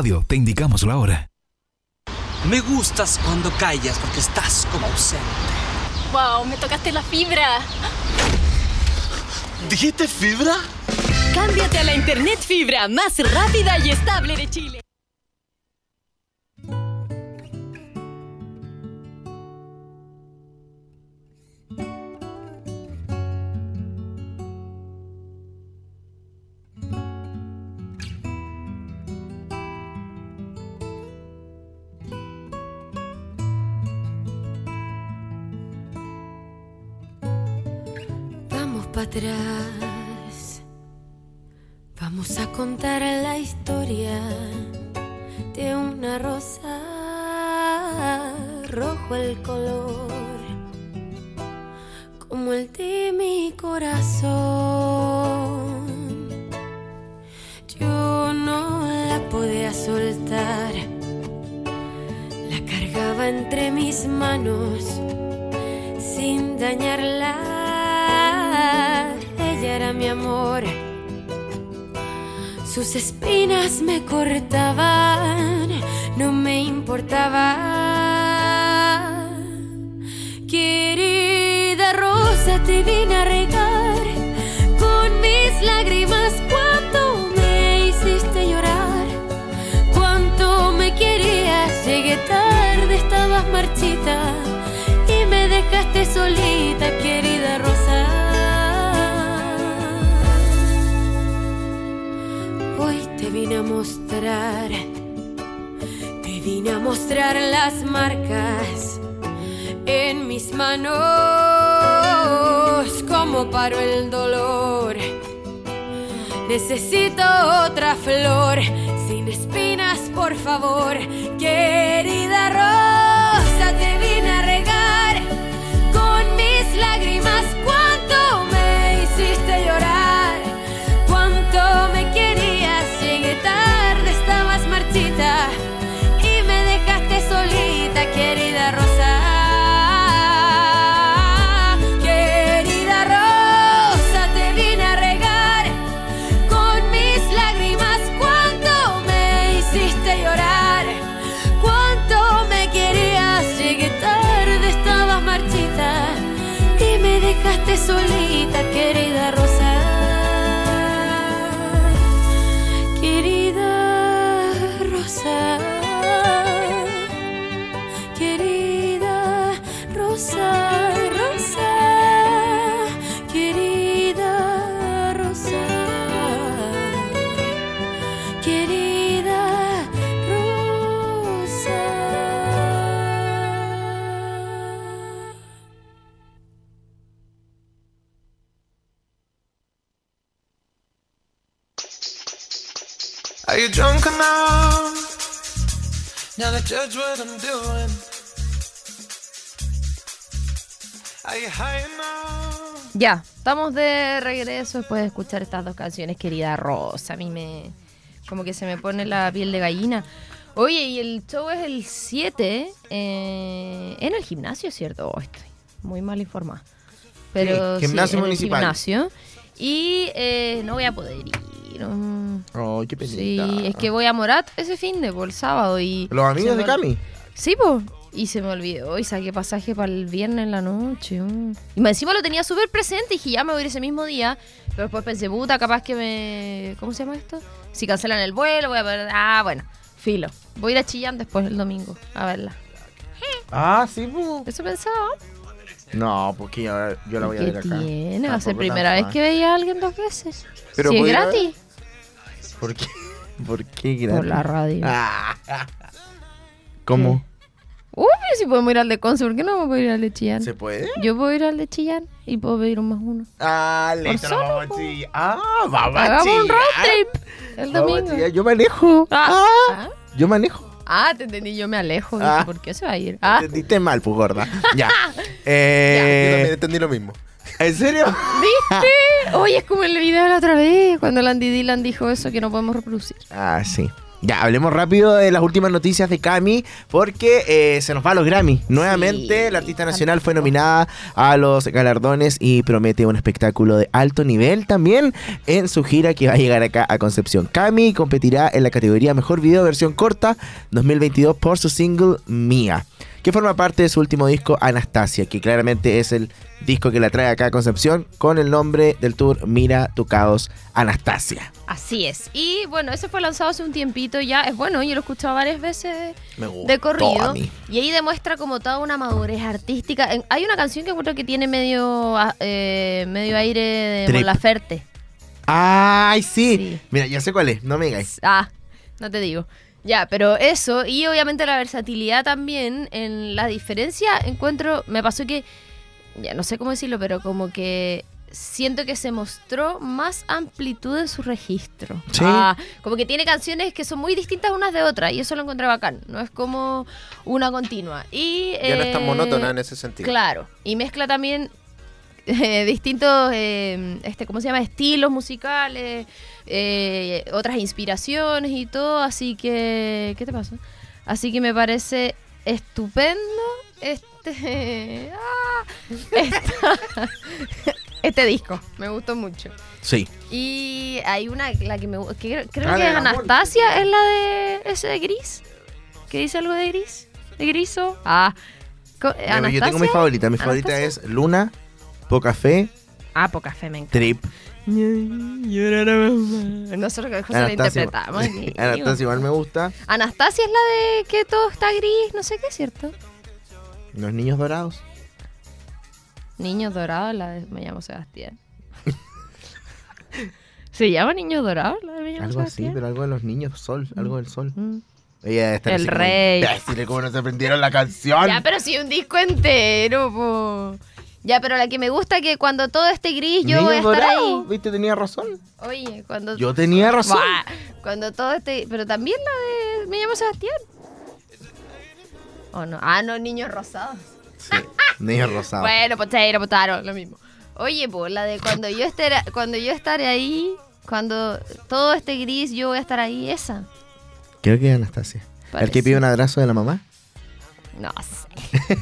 Radio te indicamos la hora. Me gustas cuando callas porque estás como ausente. Wow, me tocaste la fibra. ¿Dijiste fibra? Cámbiate a la internet fibra más rápida y estable de Chile. Para atrás. Vamos a contar la historia de una rosa rojo el color como el de mi corazón. Yo no la podía soltar. La cargaba entre mis manos sin dañarla. Ella era mi amor. Sus espinas me cortaban, no me importaba. Querida rosa, te vine a regar con mis lágrimas vine a mostrar, te vine a mostrar las marcas en mis manos, como paro el dolor. Necesito otra flor sin espinas, por favor, querida now to judge what I'm doing? Are you high enough? Ya, estamos de regreso después de escuchar estas dos canciones, querida Rosa. A mí me. como que se me pone la piel de gallina. Oye, y el show es el 7 eh, en el gimnasio, ¿cierto? Oh, estoy muy mal informada. Pero Sí, gimnasio en el municipal. gimnasio. Y eh, no voy a poder ir. Ay, qué Sí, penita. es que voy a Morat ese fin de por el sábado y... ¿Los amigos de Cami? Sí, pues. Y se me olvidó y saqué pasaje para el viernes en la noche. mm. Y encima lo tenía súper presente y dije, ya me voy a ir ese mismo día. Pero después pensé, puta, capaz que me... ¿Cómo se llama esto? Si cancelan el vuelo, voy a perder... Ah, bueno, filo. Voy a ir a Chillán después el domingo a verla. Ah, sí, pu. Eso pensaba. No, porque yo, yo la voy a ¿Qué ver acá. tiene? Va a ser primera vez que veía a alguien dos veces. Pero si es gratis. ¿Por qué? ¿Por qué Por la radio. Ah. ¿Cómo? Uy, pero si podemos ir al de Conce, ¿por qué no puedo ir al de Chillán? ¿Se puede? Yo puedo ir al de Chillán y puedo pedir un más uno. Ah, listo, solo, vamos a. Ah, vamos a Hagamos un road trip el Vamos a domingo. Yo manejo. Ah, Ah, ah. Yo manejo. Ah, te entendí, yo me alejo. Ah. ¿Por qué se va a ir? Ah, Entendiste mal, pues gorda. Ya. Yo Eh, también entendí lo mismo. ¿En serio? ¿viste? Oye, es como el video de la otra vez, cuando Landy Dylan dijo eso que no podemos reproducir. Ah, sí. Ya, hablemos rápido de las últimas noticias de Cami, porque eh, se nos va a los Grammy. Nuevamente, Sí, la artista nacional fue nominada a los galardones y promete un espectáculo de alto nivel también en su gira que va a llegar acá a Concepción. Cami competirá en la categoría Mejor Video Versión Corta 2022 por su single Mía, que forma parte de su último disco Anastasia, que claramente es el disco que la trae acá a Concepción con el nombre del tour Mira tu caos Anastasia. Así es. Y bueno, ese fue lanzado hace un tiempito ya. Es bueno, yo lo he escuchado varias veces Me de corrido. a mí. Y ahí demuestra como toda una madurez artística. Hay una canción que encuentro que tiene medio, eh, medio aire de. Mon Laferte. Ay, sí. Sí. Mira, ya sé cuál es, no me digáis. Ah, no te digo. Ya, pero eso, y obviamente la versatilidad también, en la diferencia encuentro, me pasó que, ya no sé cómo decirlo, pero como que siento que se mostró más amplitud en su registro. Sí. Ah, como que tiene canciones que son muy distintas unas de otras, y eso lo encontré bacán, no es como una continua. Y, Ya no es tan eh, monótona en ese sentido. Claro, y mezcla también eh, distintos, eh, este, ¿cómo se llama? Estilos musicales, eh, otras inspiraciones y todo, así que, ¿qué te pasa? Así que me parece estupendo este, ah, esta- este disco, me gustó mucho. Sí. Y hay una, la que me que creo, creo Ah, que es amor. Anastasia, es la de ese de gris, que dice algo de gris, de griso. Ah, yo tengo mi Anastasia. favorita. Mi favorita es Luna, Poca Fe, Ah, poca fe, me encanta. Trip. Nosotros que la Anastasia. interpretamos. aquí. Anastasia igual me gusta. Anastasia es la de que todo está gris, no sé qué, ¿cierto? Los niños dorados. Niños Dorados, la de Me llamo Sebastián. ¿Se llama Niños Dorados la de Me llamo Algo así, Sebastián? pero algo de los niños, sol, algo del sol. Mm. Ella debe estar El rey. "Imbéciles, ¿Cómo no se aprendieron la canción? Ya, pero sí, un disco entero, po. Ya, pero la que me gusta que cuando todo esté gris yo voy a estar dorados, ahí. ¿Viste? Tenía razón. Oye, cuando... Yo tenía razón. Buah, cuando todo esté... Pero también la de Me llamo Sebastián. ¿O no? Ah, no, Niños Rosados. Sí, niños rosados. Bueno, potato, potato, lo mismo. Oye, pues la de cuando yo esté, cuando yo estaré ahí, cuando todo esté gris, yo voy a estar ahí, esa. Creo que es Anastasia. ¿El que pide un abrazo de la mamá? No sé.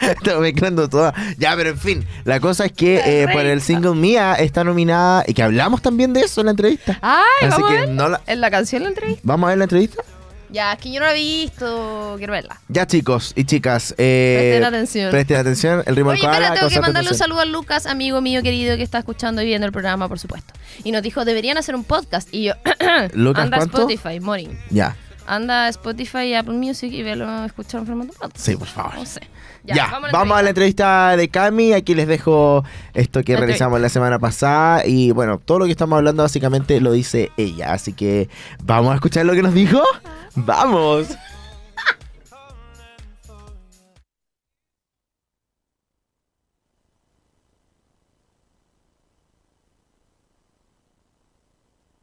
Estoy mezclando todo. Ya, pero en fin, la cosa es que eh, por el single Mía está nominada y que hablamos también de eso en la entrevista. Ay, Así vamos que a ver. no la... ¿En la canción la entrevista? ¿Vamos a ver la entrevista? Ya, es que yo no la he visto, quiero verla. Ya, chicos y chicas. Eh, Presten atención. Presten atención. El ritmo Oye, koala, espera, tengo que mandarle un saludo a Lucas, amigo mío querido que está escuchando y viendo el programa, por supuesto. Y nos dijo, deberían hacer un podcast. Y yo, Lucas, anda ¿cuánto? Spotify, Morin. Ya, Anda a Spotify y Apple Music y velo, escuchar en formato podcast. sí, por favor. No sé. Ya, vamos, a la entrevista de Cami. Aquí les dejo esto que La realizamos la semana pasada. Y bueno, todo lo que estamos hablando básicamente lo dice ella. Así que vamos a escuchar lo que nos dijo. ¡Vamos!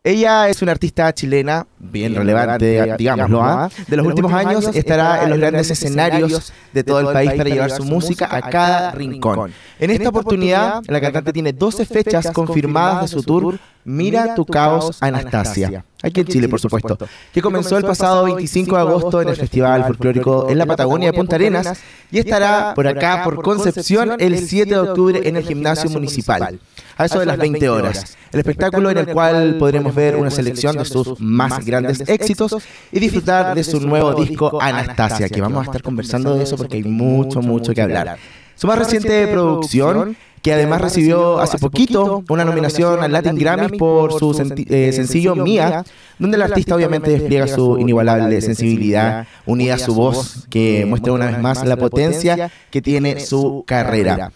Ella es una artista chilena bien relevante, digámoslo, ¿ah? de los últimos años estará en los grandes escenarios de todo el país para llevar su música a cada rincón. En esta oportunidad, la cantante tiene 12 fechas confirmadas de su tour Mira tu caos, Anastasia. Aquí en Chile, por supuesto. Que comenzó el pasado 25 de agosto en el Festival Folclórico en la Patagonia de Punta Arenas y estará por acá, por Concepción, el 7 de octubre en el Gimnasio Municipal. A eso de las 20 horas. El espectáculo en el cual podremos ver una selección de sus más grandes éxitos y disfrutar de su nuevo disco Anastasia, que vamos a estar conversando de eso porque hay mucho, mucho que hablar. Su más reciente producción, que además recibió hace poquito una nominación al Latin Grammy por su senti- eh, sencillo Mía, donde el artista obviamente despliega su inigualable sensibilidad unida a su voz, que muestra una vez más la potencia que tiene su carrera.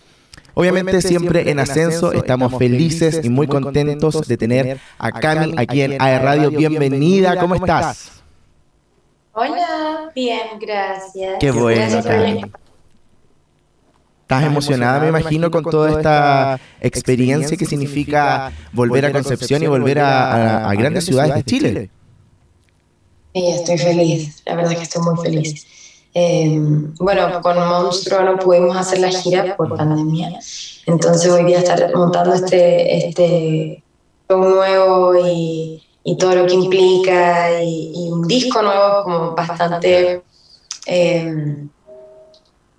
Obviamente siempre en ascenso, estamos felices y muy contentos de tener a Cami aquí en AE Radio. Bienvenida, ¿cómo estás? Hola, bien, gracias. Qué bueno, Gracias por Estás emocionada, me imagino, con toda esta experiencia que significa volver a Concepción y volver a, a- a grandes ciudades de Chile. Sí, estoy feliz, la verdad que estoy muy feliz. Eh, bueno, con Monstruo no pudimos hacer la gira por pandemia, entonces hoy día estar montando este, este show nuevo y, y todo lo que implica y, y un disco nuevo como bastante eh,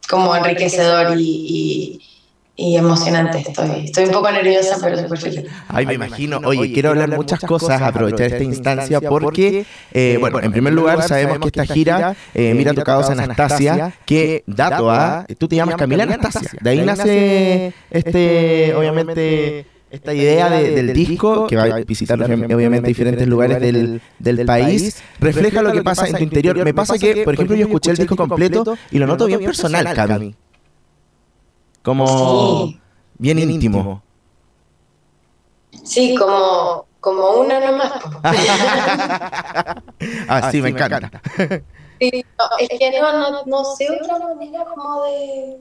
como enriquecedor y, y- y emocionante. Estoy, estoy un poco nerviosa, pero súper feliz. Ay, me imagino. Oye, quiero hablar muchas cosas, aprovechar esta instancia porque, eh, bueno, en primer lugar sabemos que esta gira, eh, Mira Tocados Anastasia, que dato a, tú te llamas Camila Anastasia. De ahí nace, este, obviamente, esta idea de- del disco, que va a visitar obviamente diferentes lugares del, del país, refleja lo que pasa en tu interior. Me pasa que, por ejemplo, yo escuché el disco completo y lo noto bien personal, Cami. Como Sí. bien íntimo. Sí, como, como una nomás. Ah, sí, me encanta. Sí, no, es que no, no, no sé otra manera como de...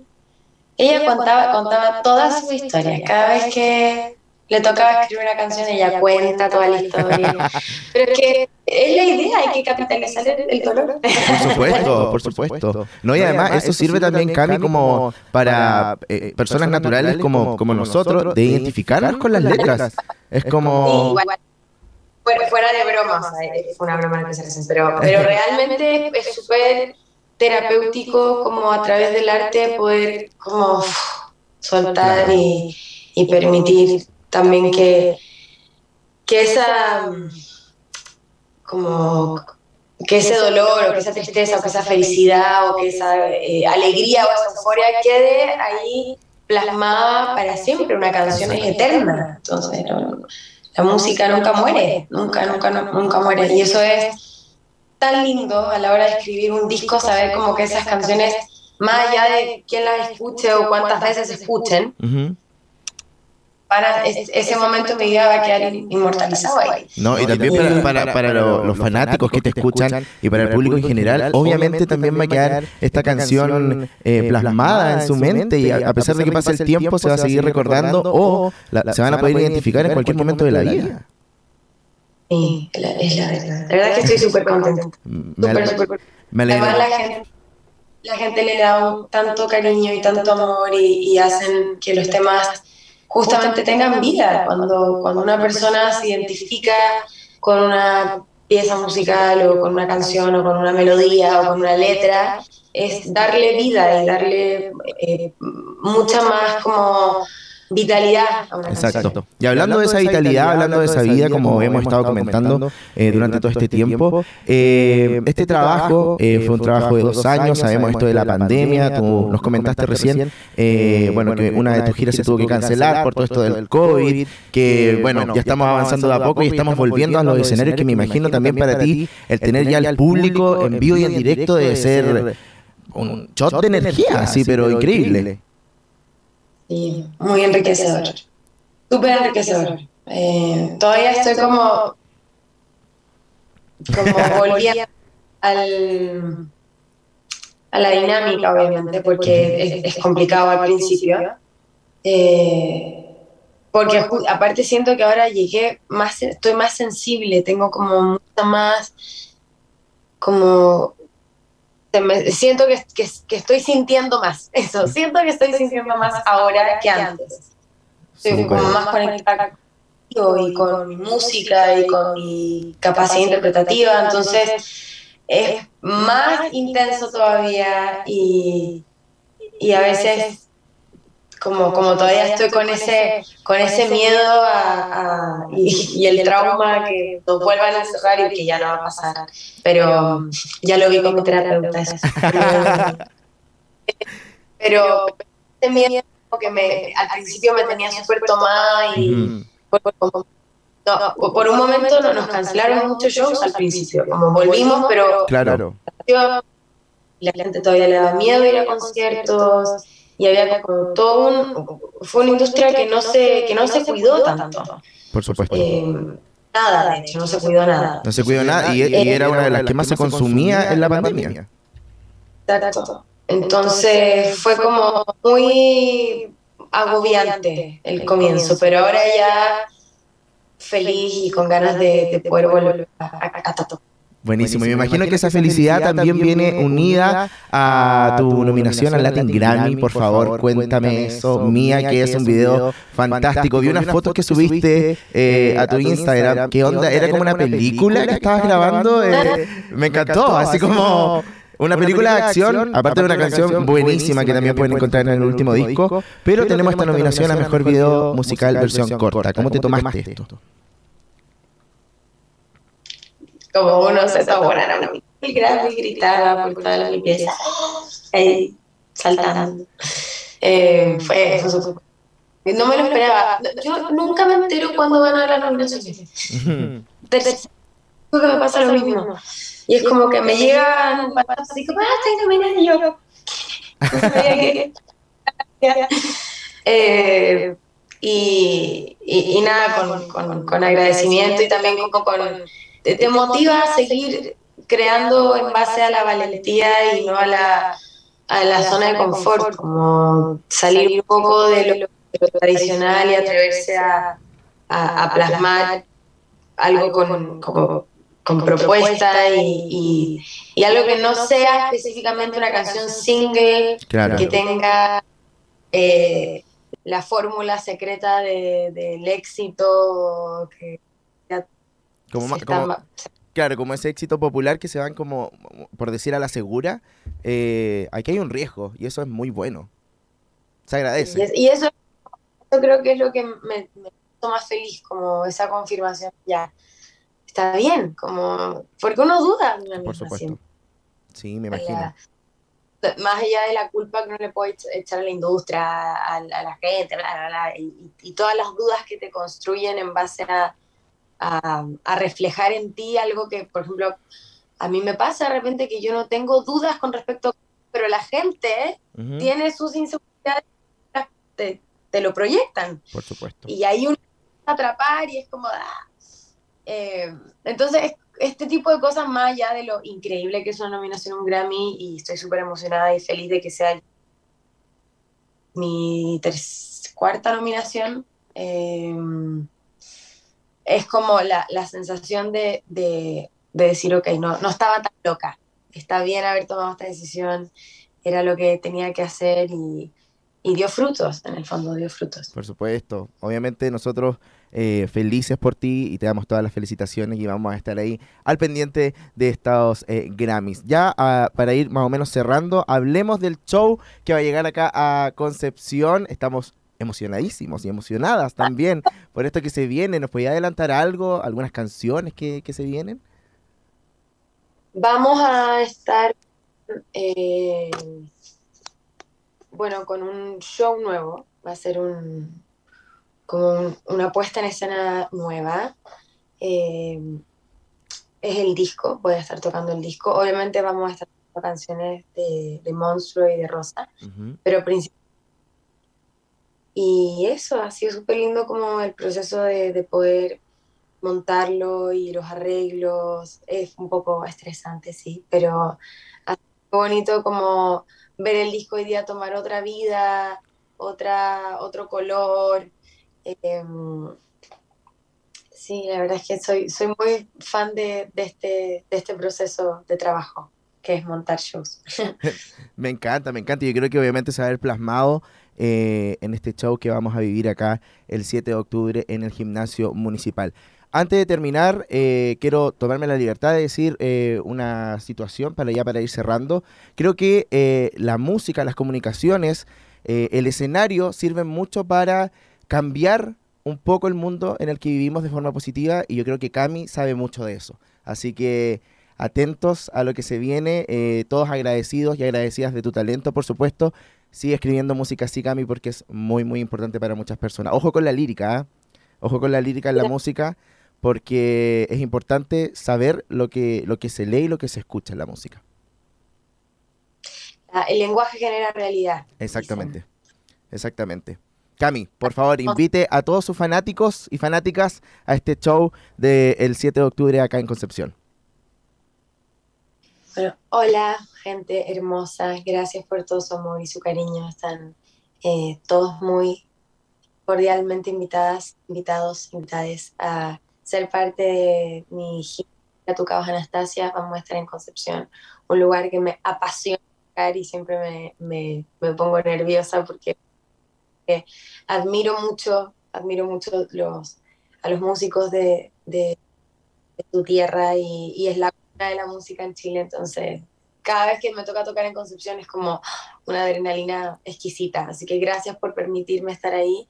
Ella contaba, contaba toda su historia. Cada vez que le tocaba escribir una canción, ella cuenta toda la historia. Pero es que es la idea, hay que capitalizar el, dolor. Por supuesto, por supuesto. No, y además eso sirve también, Cami, como para eh, personas naturales como, como nosotros, de identificarnos con las letras. Es Sí, como... igual, fuera, fuera de broma, o sea, eh, fue una broma la que se hacen, pero, pero realmente es súper terapéutico como a través del arte poder como soltar y, y permitir también que, que esa como que ese dolor o que esa tristeza o que esa felicidad o que esa eh, alegría o esa euforia quede ahí plasmada para siempre. Una canción es eterna. Entonces, no- no- la música nunca muere, nunca, nunca, no- nunca muere. Y eso es tan lindo a la hora de escribir un disco, saber como que esas canciones, más allá de quién las escuche o cuántas veces se escuchen. Para es- ese momento en mi vida va a quedar in- inmortalizado ahí. No, y también para, para, para lo- los fanáticos que te escuchan y para el público en general, obviamente también va a quedar esta canción eh, plasmada en su mente y a, a pesar de que pase el tiempo se va a seguir recordando o la- se van a poder identificar en cualquier momento de la vida. Sí, es la, verdad. La verdad es que estoy súper contenta. Me, Súper, súper me Además, alegra. la gente, la gente le da un- tanto cariño y tanto amor y, y hacen que los temas justamente tengan vida. Cuando, cuando una persona se identifica con una pieza musical o con una canción o con una melodía o con una letra, es darle vida y darle eh, mucha más como vitalidad a una canción. Exacto. Y hablando de esa vitalidad, hablando de esa vida, como hemos estado comentando eh, durante todo este tiempo, eh, este trabajo eh, fue un trabajo de dos años, sabemos esto de la pandemia, tú nos comentaste recién, eh, bueno, que una de tus giras se tuvo que cancelar por todo esto del COVID, que bueno, ya estamos avanzando de a poco y estamos volviendo a los escenarios que me imagino también para ti, el tener ya el público en vivo y en directo debe ser un shot de energía, así, pero increíble. Muy enriquecedor. Súper enriquecedor. Eh, todavía estoy como. como volviendo al, a la dinámica, obviamente, porque es, es complicado al principio. Eh, porque aparte siento que ahora llegué más, estoy más sensible, tengo como mucha más, como, me- siento que, que, que estoy sintiendo más, eso, siento que estoy sintiendo más ahora que antes. Estoy como más conectada y con mi música y con mi capacidad interpretativa, entonces es más intenso todavía y, y a veces como, como todavía estoy con ese, con ese miedo a, a- y, y el trauma que nos vuelvan a cerrar y que ya no va a pasar. Pero ya lo vi con mi terapeuta. eso. Pero ese miedo que me, al principio me tenía súper tomada y por, no, por un momento no, nos cancelaron muchos shows al principio, como volvimos, pero Claro. la gente todavía le daba miedo ir a conciertos y había como todo un fue una industria que no se que no se cuidó tanto Por supuesto. Eh, nada de hecho no se cuidó nada No se cuidó nada y, y era una de las que más se consumía en la pandemia. Exacto. entonces fue como muy agobiante el comienzo pero ahora ya feliz y con ganas de, de poder volver a, a- a Buenísimo. Y me imagino que esa felicidad también viene unida a tu nominación al Latin Grammy. Por favor, cuéntame eso. Mía, que es un video fantástico. Vi unas fotos que subiste eh, a tu Instagram. ¿Qué onda? ¿Era como una película que estabas grabando? Eh, me encantó. Así como una película de acción, aparte de una canción buenísima que también pueden encontrar en el último disco. Pero tenemos esta nominación a Mejor Video Musical versión corta. ¿Cómo te tomaste esto? Como uno se está buena, el grave gritaba por toda la limpieza, ahí saltando. Eh, fue, fue súper- No me lo esperaba. Yo nunca me entero cuando van a dar las nominaciones. Tercero que me pasa lo mismo. Y es como que me llegan así como, ah, estoy nominada y yo. Eh, y, y, y nada, con, con, con agradecimiento y también como con... Te, te motiva a seguir creando en base a la valentía y no a la, a la zona de confort, como salir un poco de lo, de lo tradicional y atreverse a, a, a plasmar algo con, con propuesta y, y, y algo que no sea específicamente una canción single Claro. que tenga eh, la fórmula secreta de- del éxito que Como, como- claro, como ese éxito popular que se van como, por decir a la segura, eh, aquí hay un riesgo y eso es muy bueno. Se agradece. y eso, eso creo que es lo que me, me hizo más feliz, como esa confirmación, ya, está bien, como, porque uno duda de Por supuesto. siempre, Sí, me imagino. más allá de la culpa que uno le puede ech- echar a la industria, a, a la gente, bla, bla, bla, y, y todas las dudas que te construyen en base a, a, a reflejar en ti algo que, por ejemplo, a mí me pasa de repente que yo no tengo dudas con respecto, pero la gente tiene sus inseguridades, te, te lo proyectan. Por supuesto. Y ahí uno se va a atrapar y es como... ah. Eh, entonces, este tipo de cosas, más allá de lo increíble que es una nominación a un Grammy, y estoy súper emocionada y feliz de que sea mi cuarta nominación, eh, es como la, la sensación de, de- de decir, ok, no, no estaba tan loca, está bien haber tomado esta decisión, era lo que tenía que hacer y, y dio frutos, en el fondo dio frutos. Por supuesto. Obviamente nosotros eh, felices por ti y te damos todas las felicitaciones y vamos a estar ahí al pendiente de estos eh, Grammys. Ya ah, para ir más o menos cerrando, hablemos del show que va a llegar acá a Concepción. Estamos emocionadísimos y emocionadas también por esto que se viene. ¿Nos podía adelantar algo? ¿Algunas canciones que, que se vienen? Vamos a estar, eh, bueno, con un show nuevo. Va a ser un, como un- una puesta en escena nueva. Eh, es el disco, voy a estar tocando el disco. Obviamente vamos a estar tocando canciones de, de Monstruo y de Rosa, pero princip- Y eso, ha sido súper lindo como el proceso de, de poder montarlo y los arreglos. Es un poco estresante, sí, pero ha sido bonito como ver el disco hoy día tomar otra vida, otra, otro color. Em, sí, la verdad es que soy, soy muy fan de, de este, de este proceso de trabajo, que es montar shows. Me encanta, me encanta. Yo creo que obviamente se va plasmado eh, en este show que vamos a vivir acá el 7 de octubre en el gimnasio municipal. Antes de terminar, eh, quiero tomarme la libertad de decir eh, una situación para ya para ir cerrando. Creo que eh, la música, las comunicaciones, eh, el escenario sirven mucho para cambiar un poco el mundo en el que vivimos de forma positiva y yo creo que Cami sabe mucho de eso. Así que atentos a lo que se viene, eh, todos agradecidos y agradecidas de tu talento, por supuesto. Sigue escribiendo música así, Cami, porque es muy, muy importante para muchas personas. Ojo con la lírica, ¿ah? Ojo con la lírica en la música, porque es importante saber lo que, lo que se lee y lo que se escucha en la música. Ah, El lenguaje genera realidad. Exactamente. Exactamente. Cami, por favor, invite a todos sus fanáticos y fanáticas a este show del 7 de octubre acá en Concepción. Hola, gente hermosa. Gracias por todo su amor y su cariño. Están eh, todos muy cordialmente invitadas, invitados, invitades a ser parte de mi gira tocabas Anastasia, vamos a estar en Concepción, un lugar que me apasiona y siempre me, me, me pongo nerviosa porque eh, admiro mucho, admiro mucho los, a los músicos de, de, de tu tierra y, y es la de la música en Chile, entonces cada vez que me toca tocar en Concepción es como una adrenalina exquisita. Así que gracias por permitirme estar ahí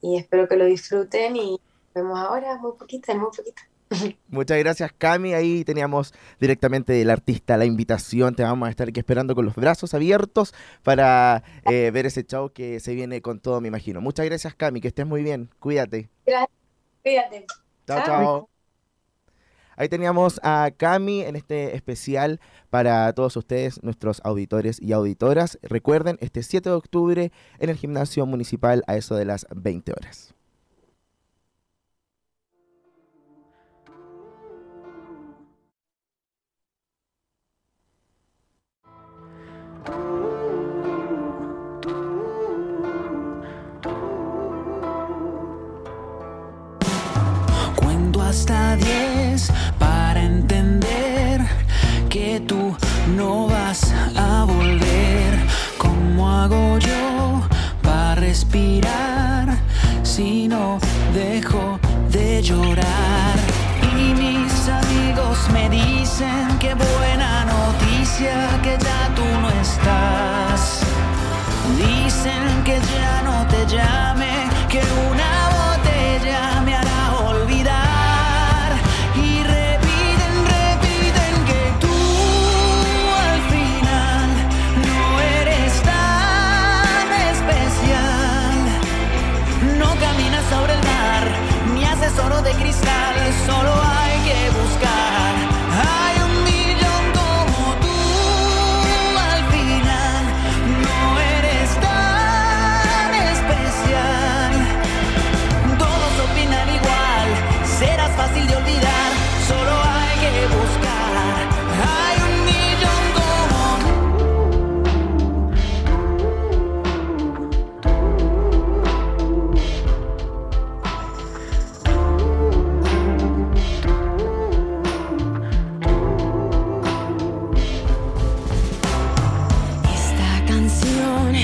y espero que lo disfruten y nos vemos ahora, muy poquito, muy poquito. Muchas gracias, Cami. Ahí teníamos directamente del artista la invitación. Te vamos a estar aquí esperando con los brazos abiertos para eh, ver ese show que se viene con todo, me imagino. Muchas gracias, Cami. Que estés muy bien. Cuídate. Gracias, cuídate. Chao, Chao. chao. Ahí teníamos a Cami en este especial para todos ustedes, nuestros auditores y auditoras. Recuerden, este 7 de octubre en el gimnasio municipal a eso de las 20 horas. Si no dejo de llorar? Y mis amigos me dicen que buena noticia que ya tú no estás. Dicen que ya no te llame, que una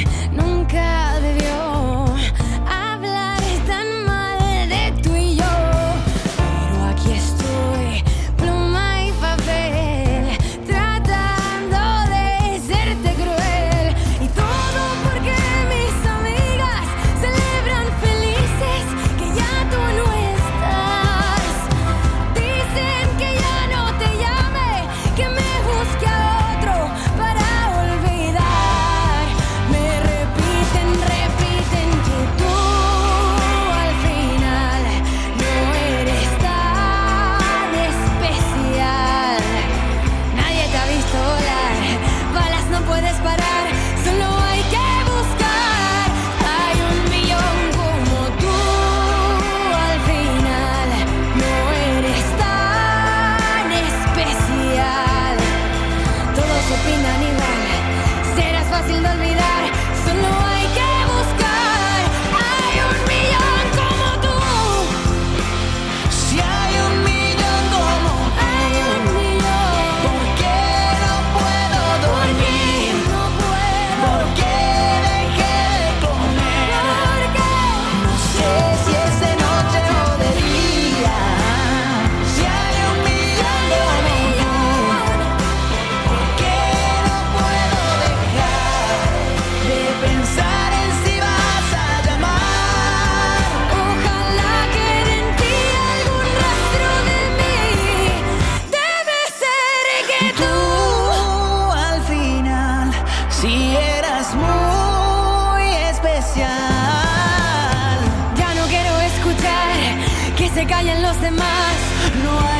canción se callen los demás. No hay